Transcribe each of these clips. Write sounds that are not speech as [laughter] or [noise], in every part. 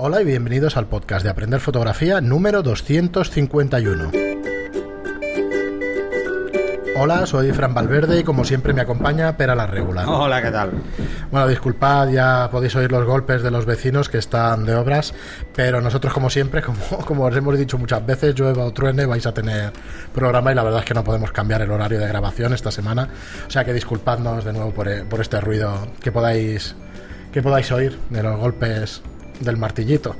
Hola y bienvenidos al podcast de Aprender Fotografía número 251. Hola, soy Fran Valverde y como siempre me acompaña Pera la Regula. Hola, ¿qué tal? Bueno, disculpad, ya podéis oír los golpes de los vecinos que están de obras, pero nosotros como siempre, [laughs] como, como os hemos dicho muchas veces, llueva o truene, vais a tener programa y la verdad es que no podemos cambiar el horario de grabación esta semana, o sea que disculpadnos de nuevo por, por este ruido que podáis, que podáis oír de los golpes del martillito.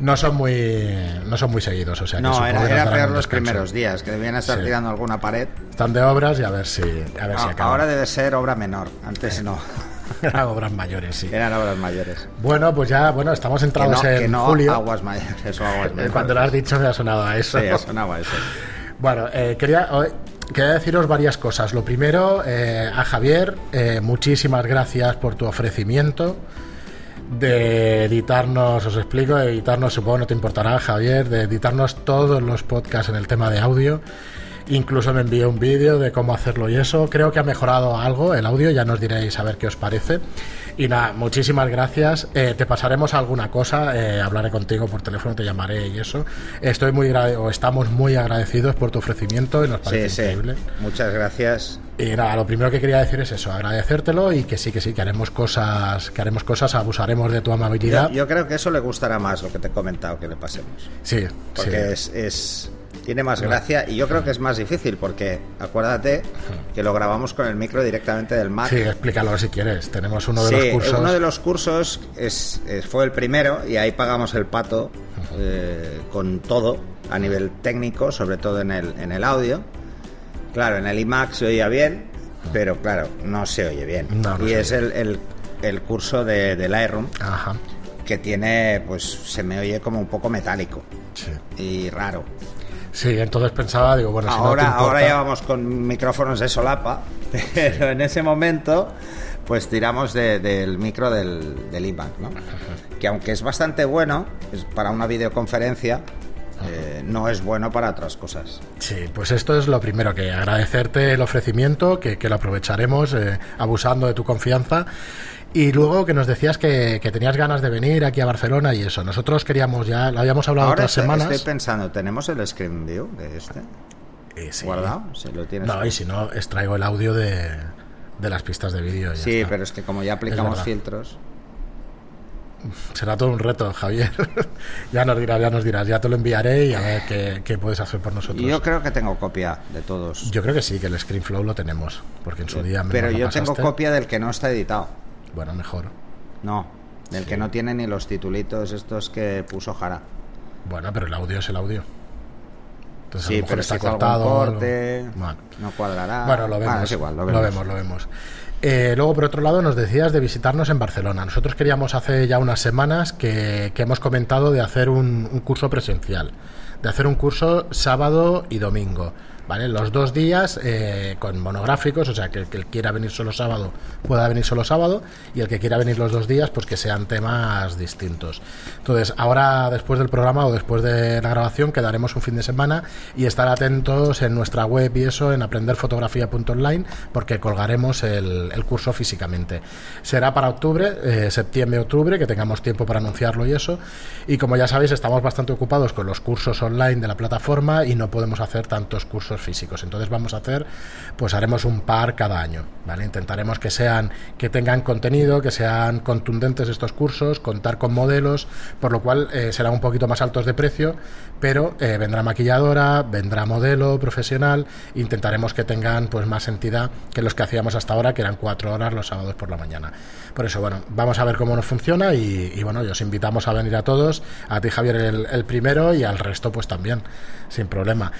No son muy no son muy seguidos, o sea No, era, que era darán peor los primeros días, que debían estar Sí. tirando alguna pared. Están de obras y a ver si a ver si Ah, acaban. ahora debe ser obra menor, antes no, [laughs] Eran obras mayores, sí. eran obras mayores. Bueno, pues ya, bueno, estamos Que entrados no, en que no julio. aguas mayores o aguas [laughs] Eh, menores. Cuando lo has dicho me ha sonado a eso. Sí, ha sonado a eso. [laughs] Bueno, eh, quería, quería deciros varias cosas. Lo primero, eh, a Javier, eh, muchísimas gracias por tu ofrecimiento de editarnos, os explico, de editarnos, supongo no te importará, Javier, de editarnos todos los podcasts en el tema de audio. Incluso me envió un vídeo de cómo hacerlo y eso. Creo que ha mejorado algo el audio, ya nos diréis a ver qué os parece. Y nada, muchísimas gracias. Eh, te pasaremos alguna cosa, eh, hablaré contigo por teléfono, te llamaré y eso. Estoy muy o estamos muy agradecidos por tu ofrecimiento y nos parece Sí, sí. increíble. Muchas gracias. Y nada, lo primero que quería decir es eso, agradecértelo y que sí, que sí, que haremos cosas, que haremos cosas, abusaremos de tu Yo, amabilidad. yo creo que eso le gustará más lo que te he comentado que le pasemos. sí, Porque sí. es, es- tiene más gracia y yo creo que es más difícil porque acuérdate que lo grabamos con el micro directamente del Mac. Sí, explícalo si quieres. Tenemos uno de Sí, los cursos. uno de los cursos es, es- fue el primero y ahí pagamos el pato eh, con todo a nivel técnico, sobre todo en el, en el audio. Claro, en el iMac se oía bien, pero claro, no se oye bien. No, no y es el, el, el curso de, del Lightroom Ajá. que tiene, pues se me oye como un poco metálico Sí. y raro. Sí, entonces pensaba, digo, bueno, si no te ahora, importa- ahora ya vamos con micrófonos de solapa, [laughs] pero en ese momento pues tiramos de- del micro del, del iMac, ¿no? Que aunque es bastante bueno, es para una videoconferencia, eh, no es bueno para otras cosas. Sí, pues esto es lo primero, que agradecerte el ofrecimiento, que, que lo aprovecharemos eh, abusando de tu confianza. Y luego que nos decías que, que tenías ganas de venir aquí a Barcelona y eso. Nosotros queríamos ya, lo habíamos hablado Ahora otras estoy, semanas. estoy pensando, ¿tenemos el screen view de este Eh, sí. guardado? Si lo tienes. No, y si no, extraigo el audio de, de las pistas de vídeo. sí, está. pero es que como ya aplicamos filtros, Será todo un reto, Javier. [laughs] ya nos dirás, ya nos dirás. Ya te lo enviaré y a ver qué, qué puedes hacer por nosotros. yo creo que tengo copia de todos. Yo creo que sí, que el ScreenFlow lo tenemos, porque en su día me pero yo tengo copia del que no está editado. Bueno, mejor. No, del que no tiene ni los titulitos estos que puso Jara. Bueno, pero el audio es el audio. Entonces, a lo mejor pero está si cortado. algo. Bueno. no cuadrará. Bueno, lo vemos. es igual, lo lo vemos. vemos. lo vemos. Eh, luego, por otro lado, nos decías de visitarnos en Barcelona. Nosotros queríamos hace ya unas semanas que, que hemos comentado de hacer un, un curso presencial, de hacer un curso sábado y domingo. Los dos días eh, con monográficos, o sea, que el que quiera venir solo sábado pueda venir solo sábado y el que quiera venir los dos días, pues que sean temas distintos. Entonces, ahora después del programa o después de la grabación quedaremos un fin de semana y estar atentos en nuestra web y eso, en aprenderfotografía.online, porque colgaremos el, curso físicamente. Será para octubre, eh, septiembre-octubre, que tengamos tiempo para anunciarlo y eso. Y como ya sabéis, estamos bastante ocupados con los cursos online de la plataforma y no podemos hacer tantos cursos físicos. Entonces vamos a hacer, pues haremos un par cada año, ¿vale? Intentaremos que sean, que tengan contenido, que sean contundentes estos cursos, contar con modelos, por lo cual eh, serán un poquito más altos de precio, pero eh, vendrá maquilladora, vendrá modelo profesional, intentaremos que tengan pues más entidad que los que hacíamos hasta ahora, que eran cuatro horas los sábados por la mañana. Por eso, bueno, vamos a ver cómo nos funciona y, bueno, y os invitamos a venir a todos, a ti Javier el primero y al resto pues también, sin problema.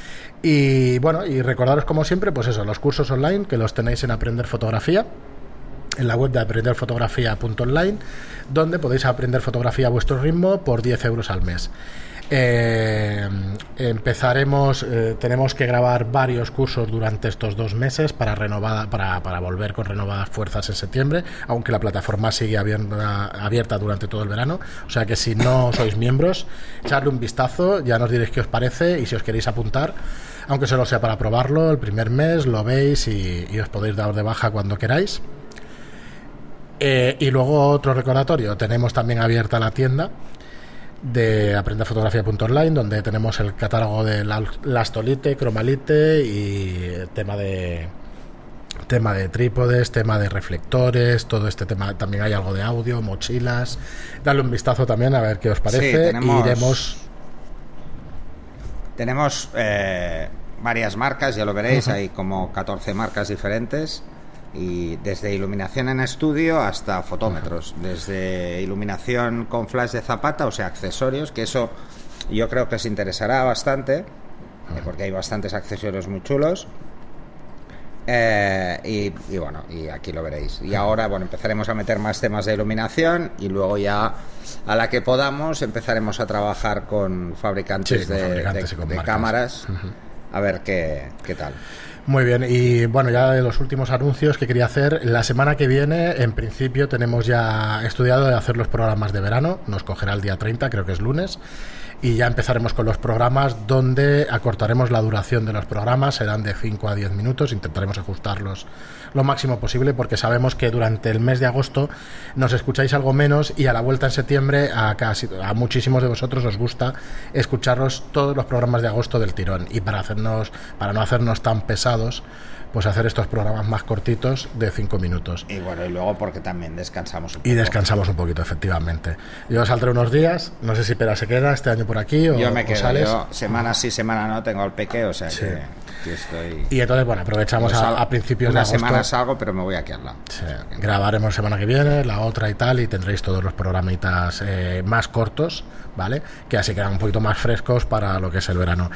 Y bueno, y recordaros como siempre, pues eso, los cursos online que los tenéis en Aprender Fotografía en la web de aprenderfotografía.online, donde podéis aprender fotografía a vuestro ritmo por 10 euros al mes. Eh, empezaremos, eh, tenemos que grabar varios cursos durante estos dos meses para, renovada, para, para volver con renovadas fuerzas en septiembre, aunque la plataforma sigue abierta, abierta durante todo el verano. O sea que si no [laughs] sois miembros, echadle un vistazo, ya nos diréis qué os parece y si os queréis apuntar, aunque solo sea para probarlo, el primer mes lo veis y, y os podéis dar de baja cuando queráis. Eh, y luego otro recordatorio, tenemos también abierta la tienda de aprendefotografía.online, donde tenemos el catálogo de lastolite, cromalite y tema de tema de trípodes, tema de reflectores, todo este tema. También hay algo de audio, mochilas. Dale un vistazo también a ver qué os parece. iremos. Tenemos eh, varias marcas, ya lo veréis, hay como 14 marcas diferentes y desde iluminación en estudio hasta fotómetros, desde iluminación con flash de zapata, o sea, accesorios, que eso yo creo que os interesará bastante, eh, porque hay bastantes accesorios muy chulos. Eh, y, bueno, y aquí lo veréis. Y ahora, bueno, empezaremos a meter más temas de iluminación y luego ya a la que podamos empezaremos a trabajar con fabricantes, de, cámaras. A ver qué, qué tal. Muy bien, y bueno, ya de los últimos anuncios que quería hacer, la semana que viene, en principio, tenemos ya estudiado de hacer los programas de verano, nos cogerá el día 30, creo que es lunes, y ya empezaremos con los programas donde acortaremos la duración de los programas, serán de 5 a 10 minutos, intentaremos ajustarlos lo máximo posible porque sabemos que durante el mes de agosto nos escucháis algo menos y a la vuelta en septiembre a, casi, a muchísimos de vosotros os gusta escucharos todos los programas de agosto del tirón y para hacernos para no hacernos tan pesados pues hacer estos programas más cortitos de cinco minutos. Y bueno, y luego porque también descansamos un poco. Y descansamos un poquito, efectivamente. Yo saldré unos días, no sé si Pera se queda este año por aquí o Yo me quedo, yo semana sí, semana no, tengo el peque, o sea que, estoy... Y entonces, bueno, aprovechamos a, principios de agosto. semana salgo, pero me voy aquí al lado. grabaremos semana que viene, la otra y tal, y tendréis todos los programitas eh, más cortos, ¿vale? Que así quedan un poquito más frescos para lo que es el verano.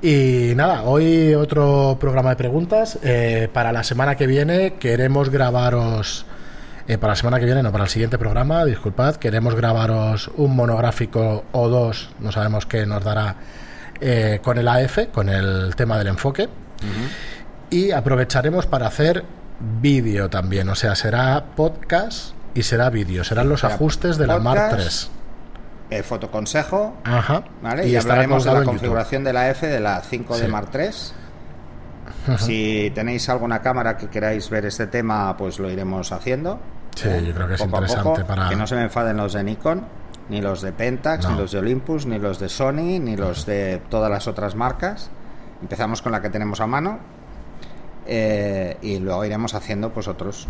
Y nada, hoy otro programa de preguntas. Eh, para la semana que viene queremos grabaros... Eh, para la semana que viene, no, para el siguiente programa, disculpad, queremos grabaros un monográfico o dos, no sabemos qué nos dará, eh, con el AF, con el tema del enfoque. Y aprovecharemos para hacer vídeo también, o sea, será podcast y será vídeo, serán los ajustes de la Mark 3 el fotoconsejo. Ajá. ¿vale? Y, hablaremos de la configuración de la F de la 5 de Mark 3. Si tenéis alguna cámara que queráis ver este tema, pues lo iremos haciendo. Sí, yo creo que es interesante para. Que no se me enfaden los de Nikon, ni los de Pentax, ni los de Olympus, ni los de Sony, ni los de todas las otras marcas. Empezamos con la que tenemos a mano eh, y luego iremos haciendo pues otros.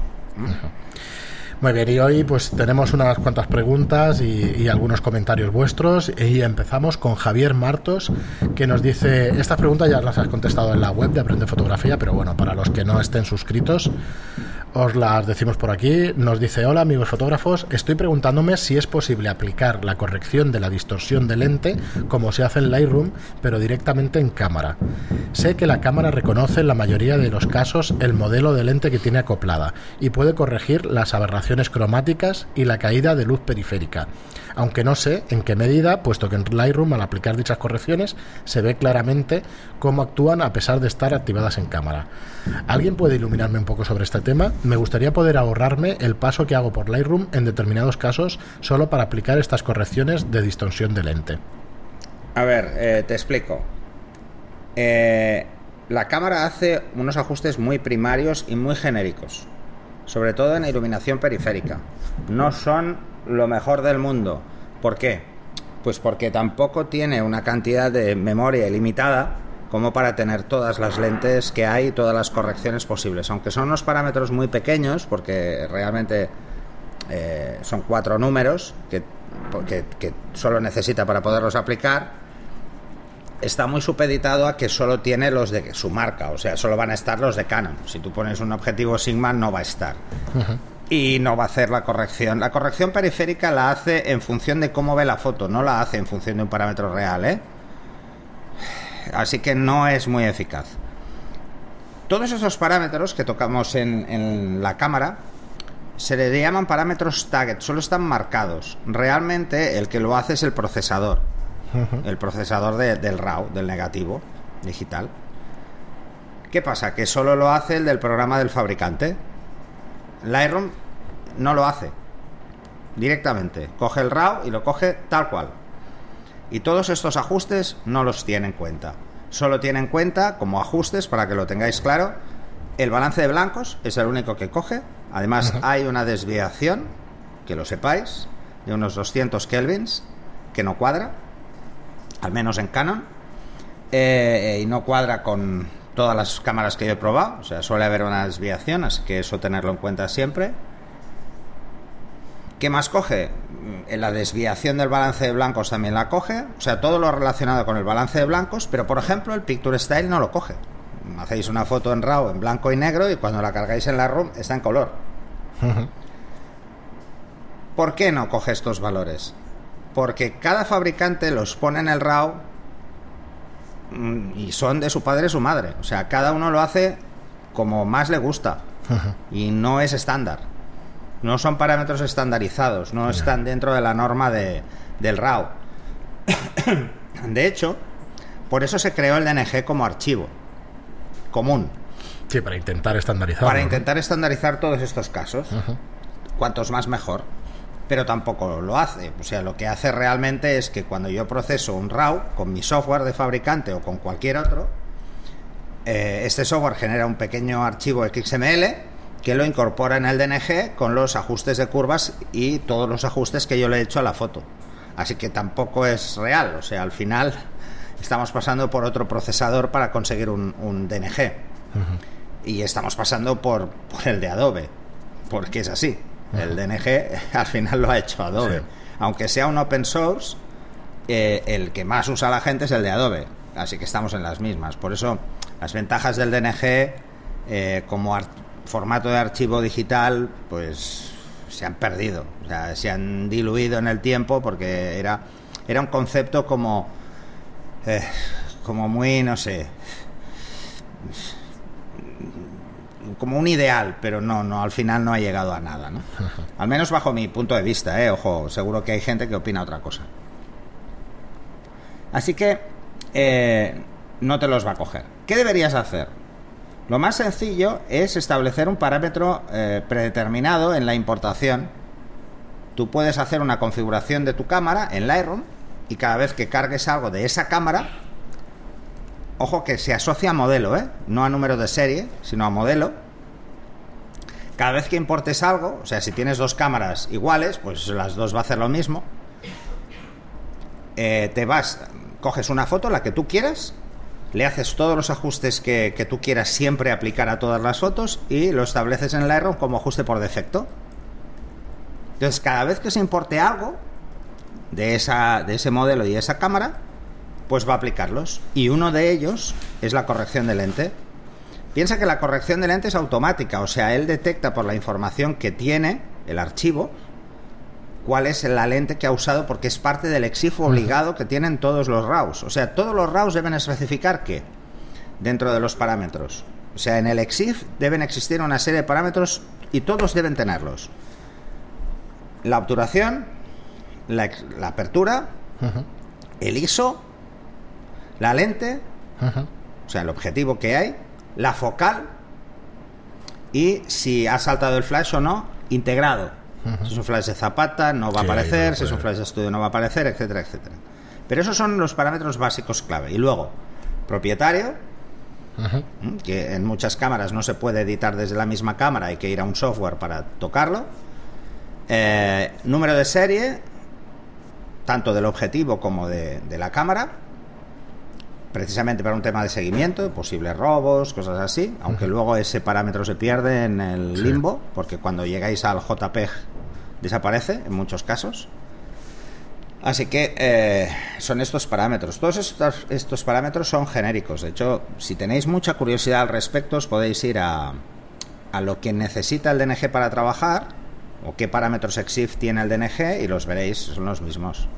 Muy bien, y hoy pues tenemos unas cuantas preguntas y, algunos comentarios vuestros y empezamos con Javier Martos que nos dice, estas preguntas ya las has contestado en la web de Aprende Fotografía, pero bueno, para los que no estén suscritos, os las decimos por aquí. Nos dice, hola amigos fotógrafos, estoy preguntándome si es posible aplicar la corrección de la distorsión de lente como se hace en Lightroom, pero directamente en cámara. Sé que la cámara reconoce en la mayoría de los casos el modelo de lente que tiene acoplada y puede corregir las aberraciones cromáticas y la caída de luz periférica aunque no sé en qué medida, puesto que en Lightroom al aplicar dichas correcciones se ve claramente cómo actúan a pesar de estar activadas en cámara. ¿Alguien puede iluminarme un poco sobre este tema? Me gustaría poder ahorrarme el paso que hago por Lightroom en determinados casos solo para aplicar estas correcciones de distorsión de lente. A ver, eh, te explico. Eh, la cámara hace unos ajustes muy primarios y muy genéricos, sobre todo en la iluminación periférica. No son lo mejor del mundo. ¿Por qué? Pues porque tampoco tiene una cantidad de memoria ilimitada como para tener todas las lentes que hay y todas las correcciones posibles. Aunque son unos parámetros muy pequeños, porque realmente eh, son cuatro números que, que, solo necesita para poderlos aplicar, está muy supeditado a que solo tiene los de su marca, o sea, solo van a estar los de Canon. Si tú pones un objetivo Sigma, no va a estar y no va a hacer la corrección. La corrección periférica la hace en función de cómo ve la foto, no la hace en función de un parámetro real, ¿eh? Así que no es muy eficaz. Todos esos parámetros que tocamos en, la cámara se le llaman parámetros target, solo están marcados. Realmente el que lo hace es el procesador, el procesador del RAW, del negativo digital. ¿Qué pasa? Que solo lo hace el del programa del fabricante. Lightroom no lo hace directamente. Coge el RAW y lo coge tal cual. Y todos estos ajustes no los tiene en cuenta. Solo tiene en cuenta como ajustes, para que lo tengáis claro, el balance de blancos es el único que coge. Además, hay una desviación, que lo sepáis, de unos 200 kelvins, que no cuadra, al menos en Canon, eh, y no cuadra con todas las cámaras que yo he probado, o sea, suele haber una desviación, así que eso tenerlo en cuenta siempre. ¿Qué más coge? En la desviación del balance de blancos también la coge, o sea, todo lo relacionado con el balance de blancos, pero por ejemplo el Picture Style no lo coge. Hacéis una foto en RAW en blanco y negro y cuando la cargáis en la ROM está en color. ¿Por qué no coge estos valores? Porque cada fabricante los pone en el RAW mm, y son de su padre y su madre. O sea, cada uno lo hace como más le gusta y no es estándar. No son parámetros estandarizados, no están dentro de la norma de, del RAW. [coughs] de hecho, por eso se creó el DNG como archivo común. Sí, para intentar estandarizar. Para intentar estandarizar todos estos casos. Cuantos más mejor. Pero tampoco lo hace. O sea, lo que hace realmente es que cuando yo proceso un RAW con mi software de fabricante o con cualquier otro, eh, este software genera un pequeño archivo XML que lo incorpora en el DNG con los ajustes de curvas y todos los ajustes que yo le he hecho a la foto. Así que tampoco es real. O sea, al final estamos pasando por otro procesador para conseguir un, DNG. Y estamos pasando por, el de Adobe, porque es así. El DNG [laughs] al final lo ha hecho Adobe. Aunque sea un open source, eh, el que más usa la gente es el de Adobe. Así que estamos en las mismas. Por eso las ventajas del DNG eh, como formato de archivo digital, pues se han perdido. O sea, se han diluido en el tiempo porque era, era un concepto como eh, como muy, no sé, como un ideal, pero no, no, al final no ha llegado a nada, ¿no? [laughs] Al menos bajo mi punto de vista, ¿eh? Ojo, seguro que hay gente que opina otra cosa. Así que eh, no te los va a coger. ¿Qué deberías hacer? Lo más sencillo es establecer un parámetro eh, predeterminado en la importación. Tú puedes hacer una configuración de tu cámara en Lightroom y cada vez que cargues algo de esa cámara, ojo que se asocia a modelo, ¿eh? no a número de serie, sino a modelo. Cada vez que importes algo, o sea, si tienes dos cámaras iguales, pues las dos va a hacer lo mismo. Eh, te vas, coges una foto, la que tú quieras, le haces todos los ajustes que, que, tú quieras siempre aplicar a todas las fotos y lo estableces en Lightroom como ajuste por defecto. Entonces, cada vez que se importe algo, de, esa, de ese modelo y esa cámara, pues va a aplicarlos. Y uno de ellos es la corrección de lente. Piensa que la corrección de lente es automática, o sea, él detecta por la información que tiene el archivo cuál es la lente que ha usado porque es parte del EXIF obligado que tienen todos los RAWs. O sea, todos los RAWs deben especificar qué dentro de los parámetros. O sea, en el EXIF deben existir una serie de parámetros y todos deben tenerlos. La obturación, la, apertura, el ISO, la lente, o sea, el objetivo que hay, la focal y si ha saltado el flash o no, integrado. Si es un flash de zapata, no va a aparecer, si es un flash de estudio, no va a aparecer, etcétera, etcétera. Pero esos son los parámetros básicos clave. Y luego, propietario, que en muchas cámaras no se puede editar desde la misma cámara, hay que ir a un software para tocarlo. Eh, número de serie, tanto del objetivo como de, la cámara, precisamente para un tema de seguimiento, posibles robos, cosas así, aunque luego ese parámetro se pierde en el limbo, porque cuando llegáis al JPEG desaparece en muchos casos. Así que eh, son estos parámetros. Todos estos, estos, parámetros son genéricos. De hecho, si tenéis mucha curiosidad al respecto, os podéis ir a, a lo que necesita el DNG para trabajar o qué parámetros EXIF tiene el DNG y los veréis, son los mismos.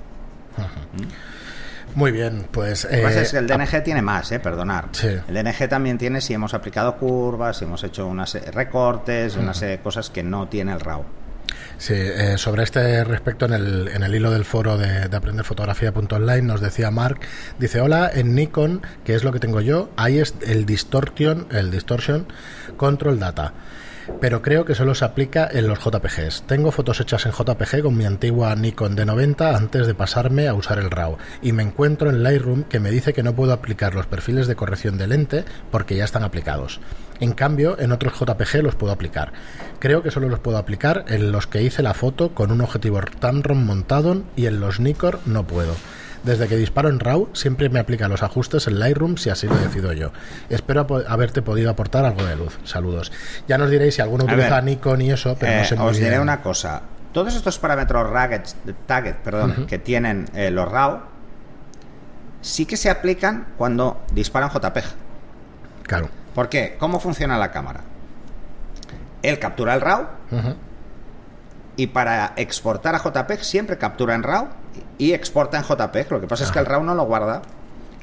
Muy bien, pues... Es que el eh, DNG tiene más, eh, perdonar. El DNG también tiene si hemos aplicado curvas, si hemos hecho unas recortes, unas cosas que no tiene el RAW. Sí, eh, sobre este respecto en el, en el hilo del foro de, de aprenderfotografía.online nos decía Mark, dice, hola, en Nikon, que es lo que tengo yo, ahí es el distortion, el distortion control data. Pero creo que solo se aplica en los JPGs. Tengo fotos hechas en JPG con mi antigua Nikon D90 antes de pasarme a usar el RAW y me encuentro en Lightroom que me dice que no puedo aplicar los perfiles de corrección de lente porque ya están aplicados. En cambio, en otros JPG los puedo aplicar. Creo que solo los puedo aplicar en los que hice la foto con un objetivo Tamron montado y en los Nikon no puedo. Desde que disparo en RAW siempre me aplica los ajustes en Lightroom si así lo decido yo. Espero haberte podido aportar algo de luz. Saludos. Ya nos diréis si alguno utiliza Nikon y eso, pero no eh, sé Os diré una cosa. Todos estos parámetros target, perdón, que tienen eh, los RAW sí que se aplican cuando disparan JPEG. Claro. ¿Por qué? ¿Cómo funciona la cámara? Él captura el RAW y para exportar a JPEG siempre captura en RAW y exporta en JPEG. Lo que pasa es que el RAW no lo guarda.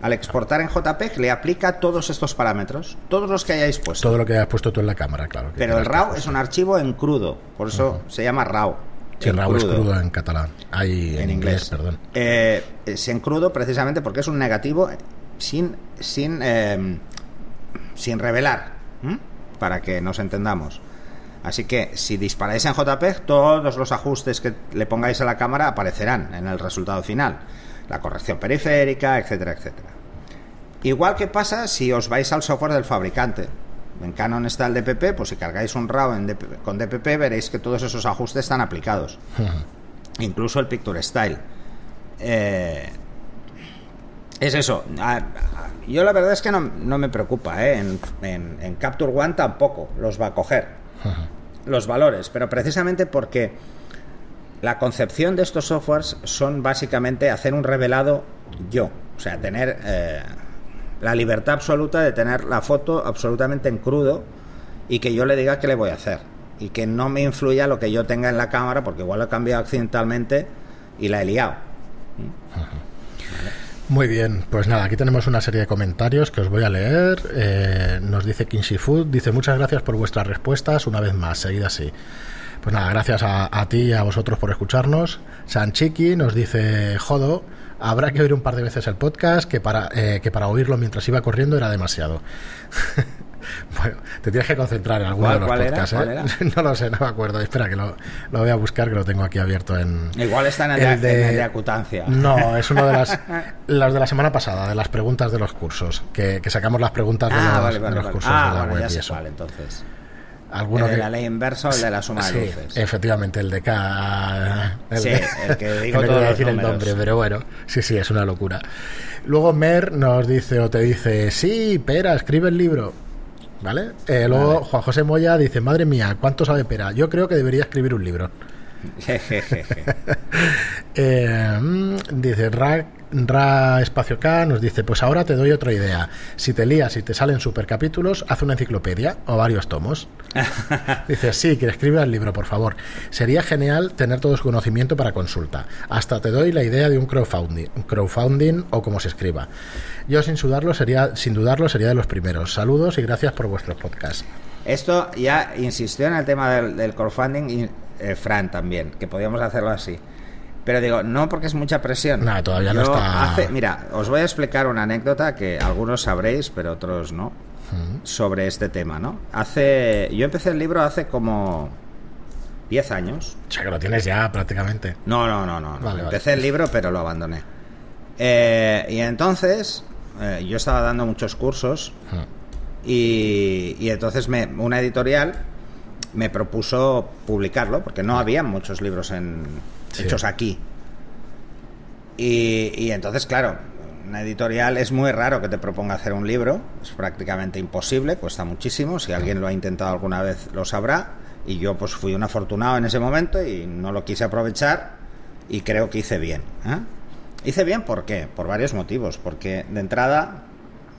Al exportar en JPEG le aplica todos estos parámetros, todos los que hayáis puesto. Todo lo que hayas puesto tú en la cámara, claro. Pero el RAW es un archivo en crudo, por eso se llama RAW. Sí, RAW es crudo en catalán. Hay en, inglés, perdón. Eh, es en crudo precisamente porque es un negativo sin sin eh, sin revelar, para que nos entendamos. Así que si disparáis en JPEG, todos los ajustes que le pongáis a la cámara aparecerán en el resultado final. La corrección periférica, etcétera, etcétera. Igual que pasa si os vais al software del fabricante. En Canon está el DPP, pues si cargáis un RAW con DPP veréis que todos esos ajustes están aplicados. [laughs] Incluso el Picture Style. Eh, es eso. Yo la verdad es que no, me preocupa. ¿eh? En, en Capture One tampoco los va a coger los valores, pero precisamente porque la concepción de estos softwares son básicamente hacer un revelado yo, o sea, tener eh, la libertad absoluta de tener la foto absolutamente en crudo y que yo le diga qué le voy a hacer y que no me influya lo que yo tenga en la cámara porque igual lo he cambiado accidentalmente y la he liado. Muy bien, pues nada, aquí tenemos una serie de comentarios que os voy a leer. Eh, nos dice Kinshi Food, dice muchas gracias por vuestras respuestas, una vez más, seguida así. Pues nada, gracias a, ti y a vosotros por escucharnos. Sanchiki nos dice, jodo, habrá que oír un par de veces el podcast, que para, eh, que para oírlo mientras iba corriendo era demasiado. [laughs] Bueno, te tienes que concentrar en alguno de los podcasts, ¿eh? [laughs] No lo sé, no me acuerdo. Espera, que lo, voy a buscar, que lo tengo aquí abierto en. Igual está en el, de, acutancia. No, es uno de las. [laughs] las de la semana pasada, de las preguntas de los cursos. Que, sacamos las preguntas de, ah, los, cursos ah, de la web y eso. entonces. ¿Alguno el de la ley inversa o el de la suma de luces. Efectivamente, el de K. El sí, el que [laughs] digo todo decir el nombre, pero bueno, sí, sí, es una locura. Luego Mer nos dice o te dice, sí, pera, escribe el libro. ¿Vale? Eh, luego Juan José Moya dice, madre mía, ¿cuánto sabe Pera? Yo creo que debería escribir un libro. [laughs] [laughs] eh, mm, dice Ra, Ra, Espacio K nos dice pues ahora te doy otra idea. Si te lías y te salen supercapítulos haz una enciclopedia o varios tomos [laughs] dice sí que escriba el libro por favor. Sería genial tener todo su conocimiento para consulta. Hasta te doy la idea de un crowdfunding, crowdfunding o como se escriba. Yo sin dudarlo sería sin dudarlo sería de los primeros. Saludos y gracias por vuestros podcasts esto ya insistió en el tema del, del crowdfunding y eh, Fran también, que podíamos hacerlo así. Pero digo, no porque es mucha presión. No, todavía no está. mira, os voy a explicar una anécdota que algunos sabréis, pero otros no, sobre este tema, ¿no? Hace. Yo empecé el libro hace como 10 años. O sea, que lo tienes ya prácticamente. No, no, no, no. empecé el libro, pero lo abandoné. Eh, y entonces, eh, yo estaba dando muchos cursos. y, y, entonces me, una editorial me propuso publicarlo, porque no había muchos libros en, hechos aquí. Y, entonces, claro, una editorial es muy raro que te proponga hacer un libro, es prácticamente imposible, cuesta muchísimo, si alguien lo ha intentado alguna vez lo sabrá, y yo pues fui un afortunado en ese momento y no lo quise aprovechar y creo que hice bien. ¿eh? Hice bien, ¿por qué? Por varios motivos, porque de entrada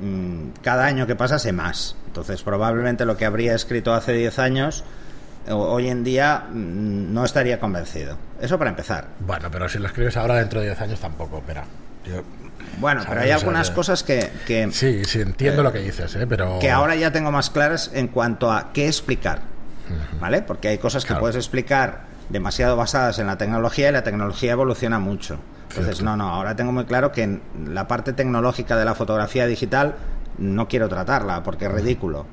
mm, cada año que pasa sé más, entonces probablemente lo que habría escrito hace 10 años hoy en día mm, no estaría convencido. Eso para empezar. Bueno, pero si lo escribes ahora dentro de 10 años tampoco, espera. bueno, pero hay algunas cosas que, Sí, sí, entiendo lo que dices, ¿eh? pero... Que ahora ya tengo más claras en cuanto a qué explicar, ¿vale? Porque hay cosas que puedes explicar demasiado basadas en la tecnología y la tecnología evoluciona mucho. Entonces, no, no, ahora tengo muy claro que en la parte tecnológica de la fotografía digital no quiero tratarla porque es ridículo.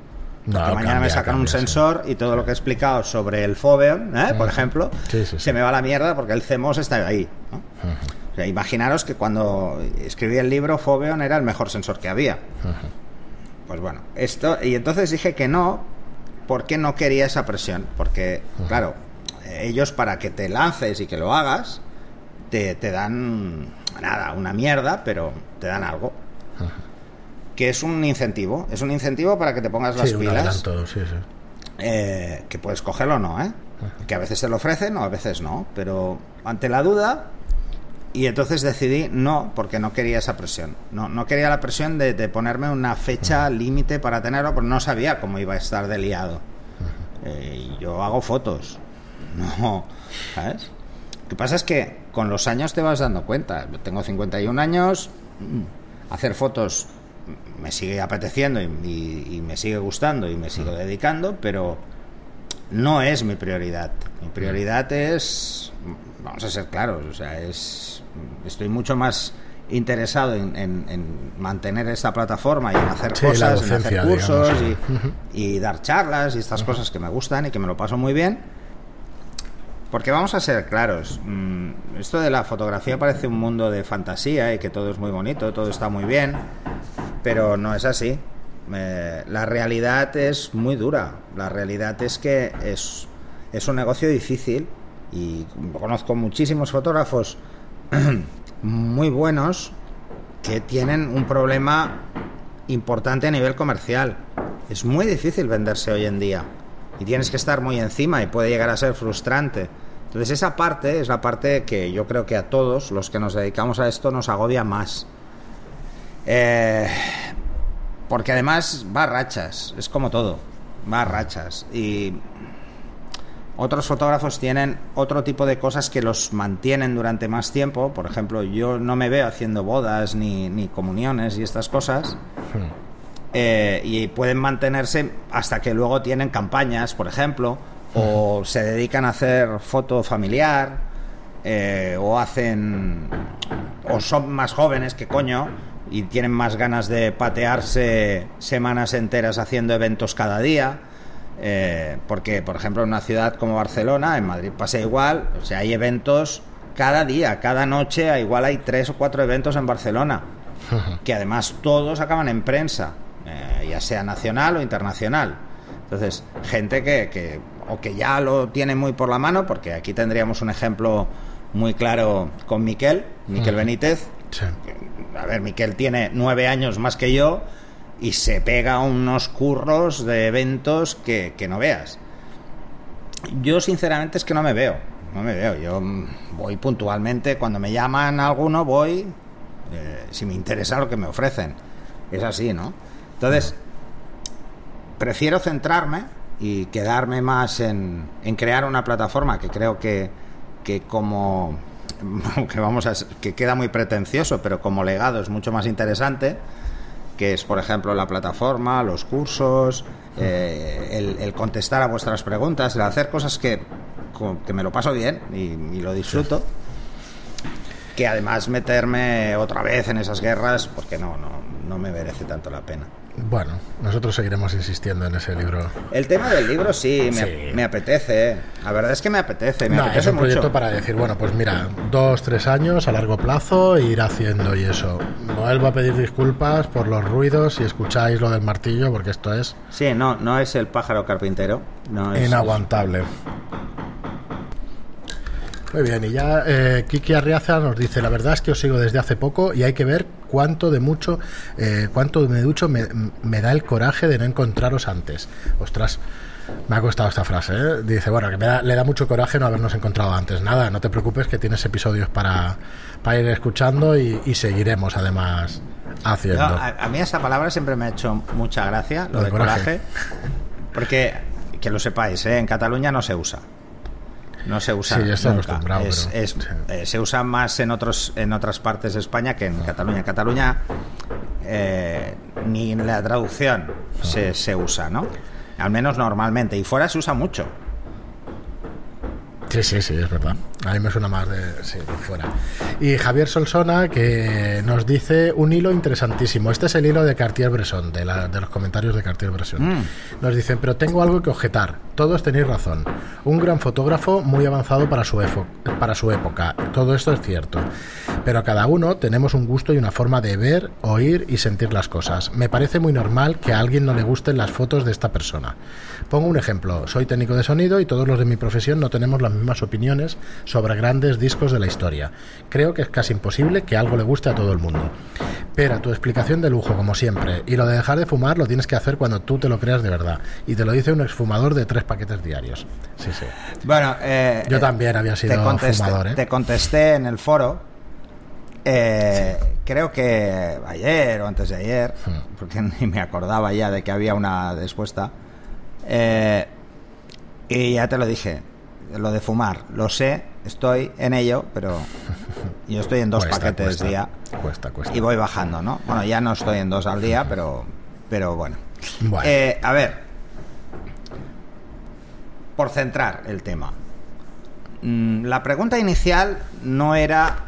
Porque No, mañana me cambia, sacan un cambia, sí. sensor y todo lo que he explicado sobre el Foveon, ¿eh? por ejemplo, Sí, sí, sí. se me va a la mierda porque el CMOS está ahí. ¿no? O sea, imaginaros que cuando escribí el libro, Foveon era el mejor sensor que había. Pues bueno, esto. Y entonces dije que no, porque no quería esa presión. Porque, claro, ellos para que te lances y que lo hagas, te, te dan nada, una mierda, pero te dan algo. Que es un incentivo. Es un incentivo para que te pongas las Sí, pilas. adelanto, sí, sí. eh, que puedes cogerlo o no, ¿eh? Que a veces te lo ofrecen o a veces no. Pero ante la duda. Y entonces decidí no, porque no quería esa presión. No, no quería la presión de, de ponerme una fecha límite para tenerlo, porque no sabía cómo iba a estar de liado. Eh, y yo hago fotos. [laughs] No, ¿sabes? Lo que pasa es que con los años te vas dando cuenta. Yo tengo 51 años, mm, hacer fotos me sigue apeteciendo y, y- y me sigue gustando y me sigo dedicando, pero no es mi prioridad. Mi prioridad es, vamos a ser claros, o sea, es, estoy mucho más interesado en, en- en mantener esta plataforma y en hacer Sí, cosas, en hacer cursos digamos. y, y dar charlas y estas cosas que me gustan y que me lo paso muy bien. Porque vamos a ser claros, mm, esto de la fotografía parece un mundo de fantasía y que todo es muy bonito, todo está muy bien, pero no es así. Eh, la realidad es muy dura. La realidad es que es, es un negocio difícil y conozco muchísimos fotógrafos [clears throat] muy buenos que tienen un problema importante a nivel comercial. Es muy difícil venderse hoy en día y tienes que estar muy encima y puede llegar a ser frustrante. Entonces esa parte es la parte que yo creo que a todos los que nos dedicamos a esto nos agobia más. Eh, porque además va a rachas, es como todo, va a rachas. Y otros fotógrafos tienen otro tipo de cosas que los mantienen durante más tiempo. Por ejemplo, yo no me veo haciendo bodas ni, ni comuniones y estas cosas. Eh, y pueden mantenerse hasta que luego tienen campañas, por ejemplo, o se dedican a hacer foto familiar, eh, o hacen, o son más jóvenes que coño y tienen más ganas de patearse semanas enteras haciendo eventos cada día. eh, porque, por ejemplo, en una ciudad como Barcelona, en Madrid pasa igual, o sea, hay eventos cada día, cada noche, igual hay tres o cuatro eventos en Barcelona [laughs] que además todos acaban en prensa, eh, ya sea nacional o internacional. Entonces, gente que, que o que ya lo tiene muy por la mano, porque aquí tendríamos un ejemplo muy claro con Miquel, Miquel Benítez. Sí. A ver, Miquel tiene nueve años más que yo y se pega unos curros de eventos que, que no veas. Yo sinceramente es que no me veo, no me veo. Yo mm, voy puntualmente, cuando me llaman a alguno voy, eh, si me interesa lo que me ofrecen. Es así, ¿no? Entonces, prefiero centrarme y quedarme más en, en crear una plataforma que creo que, que como [laughs] que vamos a que queda muy pretencioso, pero como legado es mucho más interesante que es, por ejemplo, la plataforma, los cursos, eh, el, el contestar a vuestras preguntas, el hacer cosas que, que me lo paso bien y, y lo disfruto. Que además meterme otra vez en esas guerras, porque no, no, no me merece tanto la pena. Bueno, nosotros seguiremos insistiendo en ese libro. El tema del libro sí, me, Sí. me apetece. La verdad es que me apetece, me No, es apetece un proyecto para decir, bueno, pues mira, dos, tres años a largo plazo e ir haciendo y eso. Vuelvo a pedir disculpas por los ruidos si escucháis lo del martillo, porque esto es Sí, no, no es el pájaro carpintero. No es, inaguantable. Muy bien, y ya eh, Kiki Arriaza nos dice, la verdad es que os sigo desde hace poco y hay que ver cuánto de mucho, eh, cuánto de mucho me, me da el coraje de no encontraros antes. Ostras, me ha costado esta frase. ¿eh? Dice, bueno, que me da- le da mucho coraje no habernos encontrado antes. Nada, no te preocupes que tienes episodios para, para ir escuchando y, y seguiremos además haciendo. No, a, a mí esa palabra siempre me ha hecho mucha gracia, lo Lo de de coraje. coraje. Porque, que lo sepáis, ¿eh? en Cataluña no se usa. No se usa. Sí, ya nunca. acostumbrado, Es- pero- es- eh, se usa más en otros en otras partes de España que en Cataluña. En Cataluña eh, ni en la traducción se, se usa, ¿no? Al menos normalmente. Y fuera se usa mucho. Sí, sí, sí, es verdad. A mí me suena más de, sí, de fuera. Y Javier Solsona que nos dice un hilo interesantísimo. Este es el hilo de Cartier-Bresson, de, la- de los comentarios de Cartier-Bresson. Mm. Nos dicen, pero tengo algo que objetar. Todos tenéis razón. Un gran fotógrafo muy avanzado para su, efo- para su época. Todo esto es cierto. Pero cada uno tenemos un gusto y una forma de ver, oír y sentir las cosas. Me parece muy normal que a alguien no le gusten las fotos de esta persona. Pongo un ejemplo. Soy técnico de sonido y todos los de mi profesión no tenemos las mismas opiniones sobre grandes discos de la historia. Creo que es casi imposible que algo le guste a todo el mundo. Pero tu explicación de lujo, como siempre, y lo de dejar de fumar lo tienes que hacer cuando tú te lo creas de verdad. Y te lo dice un exfumador de tres paquetes diarios. Sí, sí. Bueno, eh, Yo también había sido te contesté, fumador, ¿eh? te contesté en el foro. eh, creo que ayer o antes de ayer, porque [laughs] ni me acordaba ya de que había una respuesta. eh, y ya te lo dije, lo de fumar, lo sé, estoy en ello, pero [laughs] yo estoy en dos Cuesta, paquetes cuesta. día Cuesta, cuesta. y voy bajando, ¿no? Bueno, ya no estoy en dos al día, pero, pero bueno. Bueno. Eh, a ver, por centrar el tema. Mm, La pregunta inicial no era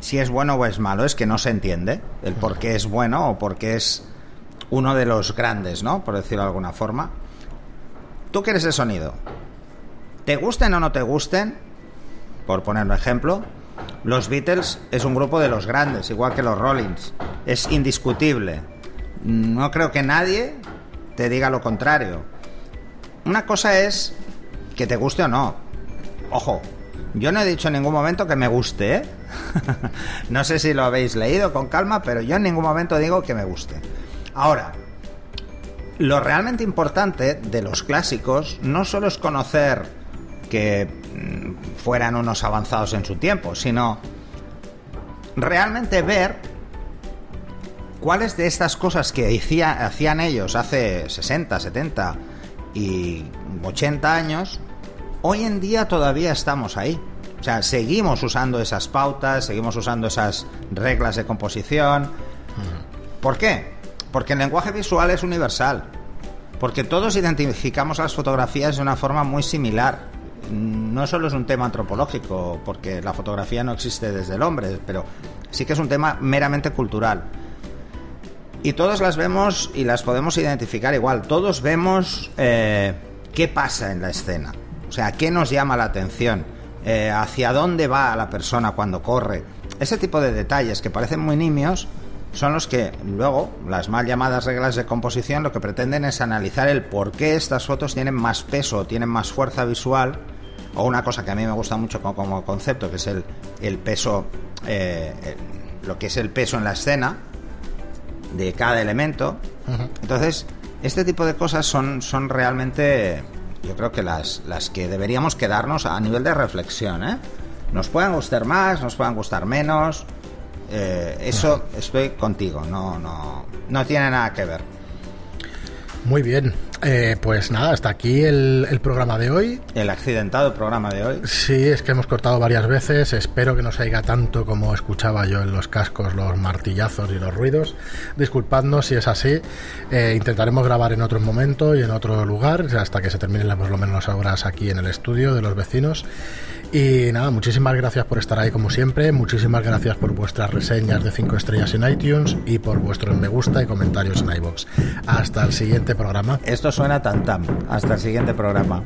si es bueno o es malo, es que no se entiende el por qué es bueno o por qué es uno de los grandes, ¿no? Por decirlo de alguna forma. Tú que eres de sonido, te gusten o no te gusten, por poner un ejemplo, los Beatles es un grupo de los grandes, igual que los Rollins. Es indiscutible. No creo que nadie te diga lo contrario. Una cosa es que te guste o no. Ojo, yo no he dicho en ningún momento que me guste, ¿eh? [laughs] no sé si lo habéis leído con calma, pero yo en ningún momento digo que me guste. Ahora, lo realmente importante de los clásicos no solo es conocer que mm, fueran unos avanzados en su tiempo, sino realmente ver cuáles de estas cosas que hacía- hacían ellos hace 60, 70 y 80 años, hoy en día todavía estamos ahí. O sea, seguimos usando esas pautas, seguimos usando esas reglas de composición. ¿Por qué? Porque el lenguaje visual es universal. Porque todos identificamos las fotografías de una forma muy similar. No solo es un tema antropológico, porque la fotografía no existe desde el hombre, pero sí que es un tema meramente cultural. Y todos las vemos y las podemos identificar igual. Todos vemos eh, qué pasa en la escena. O sea, qué nos llama la atención. eh, hacia dónde va la persona cuando corre. Ese tipo de detalles que parecen muy nimios son los que luego las mal llamadas reglas de composición lo que pretenden es analizar el por qué estas fotos tienen más peso, tienen más fuerza visual o una cosa que a mí me gusta mucho como, como concepto que es el, el peso, eh, el- lo que es el peso en la escena de cada elemento. Entonces, este tipo de cosas son, son realmente, yo creo que las, las que deberíamos quedarnos a nivel de reflexión. ¿eh? Nos pueden gustar más, nos pueden gustar menos. eh, eso estoy contigo, no, no, no tiene nada que ver. Muy bien. Eh, pues nada, hasta aquí el, el programa de hoy. El accidentado programa de hoy. Sí, es que hemos cortado varias veces. Espero que no se oiga tanto como escuchaba yo en los cascos, los martillazos y los ruidos. Disculpadnos si es así. Eh, intentaremos grabar en otro momento y en otro lugar hasta que se terminen las- por lo menos las obras aquí en el estudio de los vecinos. Y nada, muchísimas gracias por estar ahí como siempre. Muchísimas gracias por vuestras reseñas de 5 estrellas en iTunes y por vuestros me gusta y comentarios en iBox. Hasta el siguiente programa. Esto suena tan tan. Hasta el siguiente programa.